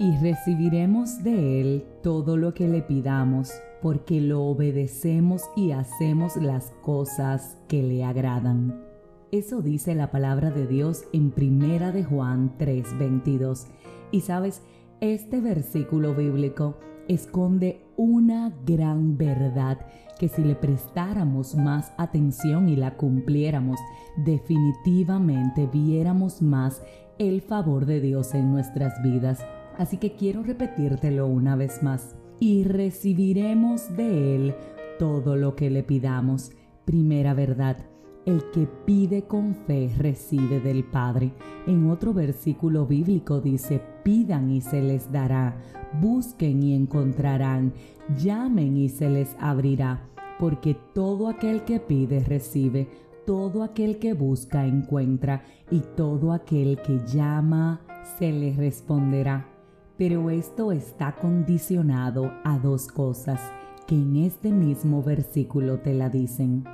y recibiremos de Él todo lo que le pidamos, porque lo obedecemos y hacemos las cosas que le agradan. Eso dice la palabra de Dios en Primera de Juan 3:22. Y sabes, este versículo bíblico esconde una gran verdad que si le prestáramos más atención y la cumpliéramos, definitivamente viéramos más el favor de Dios en nuestras vidas. Así que quiero repetírtelo una vez más. Y recibiremos de Él todo lo que le pidamos. Primera verdad. El que pide con fe recibe del Padre. En otro versículo bíblico dice, pidan y se les dará, busquen y encontrarán, llamen y se les abrirá, porque todo aquel que pide recibe, todo aquel que busca encuentra, y todo aquel que llama se le responderá. Pero esto está condicionado a dos cosas que en este mismo versículo te la dicen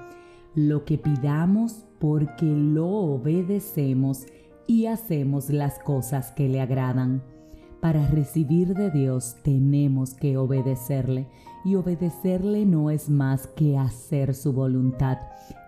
lo que pidamos porque lo obedecemos y hacemos las cosas que le agradan. Para recibir de Dios tenemos que obedecerle y obedecerle no es más que hacer su voluntad,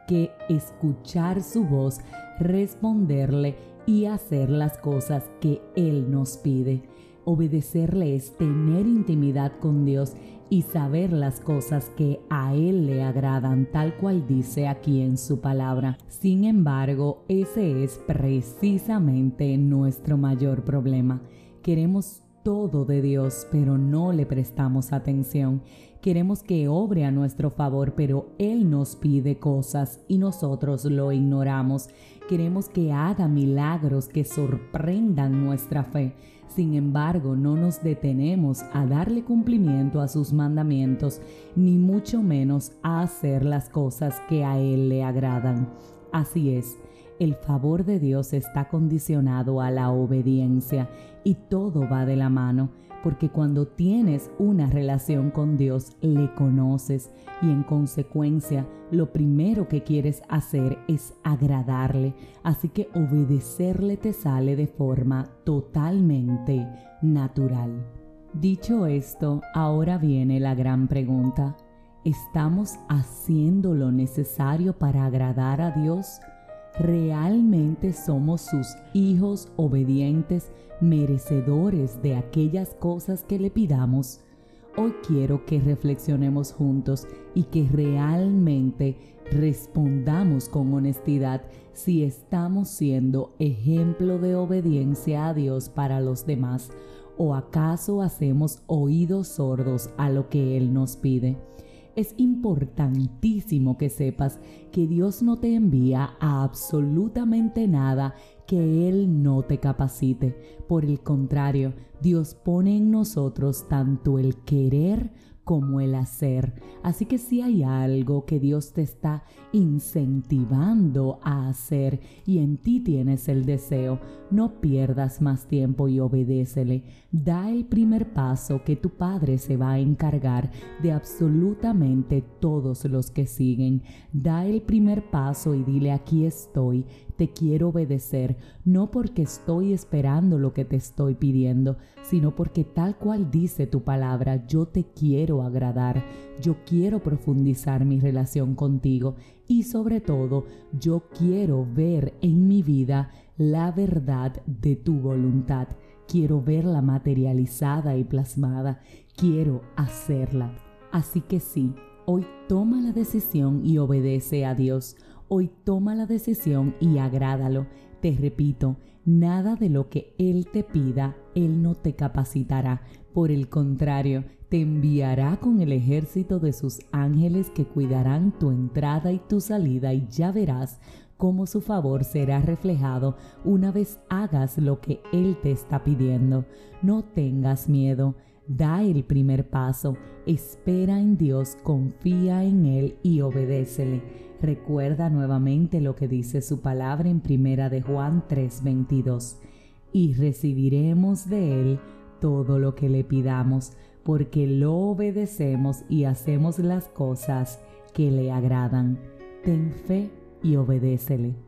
que escuchar su voz, responderle y hacer las cosas que Él nos pide. Obedecerle es tener intimidad con Dios y saber las cosas que a Él le agradan, tal cual dice aquí en su palabra. Sin embargo, ese es precisamente nuestro mayor problema. Queremos todo de Dios, pero no le prestamos atención. Queremos que obre a nuestro favor, pero Él nos pide cosas y nosotros lo ignoramos. Queremos que haga milagros que sorprendan nuestra fe sin embargo, no nos detenemos a darle cumplimiento a sus mandamientos, ni mucho menos a hacer las cosas que a Él le agradan. Así es, el favor de Dios está condicionado a la obediencia y todo va de la mano porque cuando tienes una relación con Dios le conoces y en consecuencia lo primero que quieres hacer es agradarle, así que obedecerle te sale de forma totalmente natural. Dicho esto, ahora viene la gran pregunta. ¿Estamos haciendo lo necesario para agradar a Dios? ¿Realmente somos sus hijos obedientes, merecedores de aquellas cosas que le pidamos? Hoy quiero que reflexionemos juntos y que realmente respondamos con honestidad si estamos siendo ejemplo de obediencia a Dios para los demás o acaso hacemos oídos sordos a lo que Él nos pide. Es importantísimo que sepas que Dios no te envía a absolutamente nada que Él no te capacite. Por el contrario, Dios pone en nosotros tanto el querer como el hacer. Así que si hay algo que Dios te está incentivando a hacer y en ti tienes el deseo, no pierdas más tiempo y obedécele. Da el primer paso que tu Padre se va a encargar de absolutamente todos los que siguen. Da el primer paso y dile aquí estoy te quiero obedecer, no porque estoy esperando lo que te estoy pidiendo, sino porque tal cual dice tu palabra, yo te quiero agradar, yo quiero profundizar mi relación contigo y sobre todo yo quiero ver en mi vida la verdad de tu voluntad. Quiero verla materializada y plasmada. Quiero hacerla. Así que sí, hoy toma la decisión y obedece a Dios. Hoy toma la decisión y agrádalo. Te repito, nada de lo que Él te pida, Él no te capacitará. Por el contrario, te enviará con el ejército de sus ángeles que cuidarán tu entrada y tu salida y ya verás cómo su favor será reflejado una vez hagas lo que Él te está pidiendo. No tengas miedo. Da el primer paso, espera en Dios, confía en Él y obedécele. Recuerda nuevamente lo que dice su palabra en primera de Juan 3:22. Y recibiremos de Él todo lo que le pidamos, porque lo obedecemos y hacemos las cosas que le agradan. Ten fe y obedécele.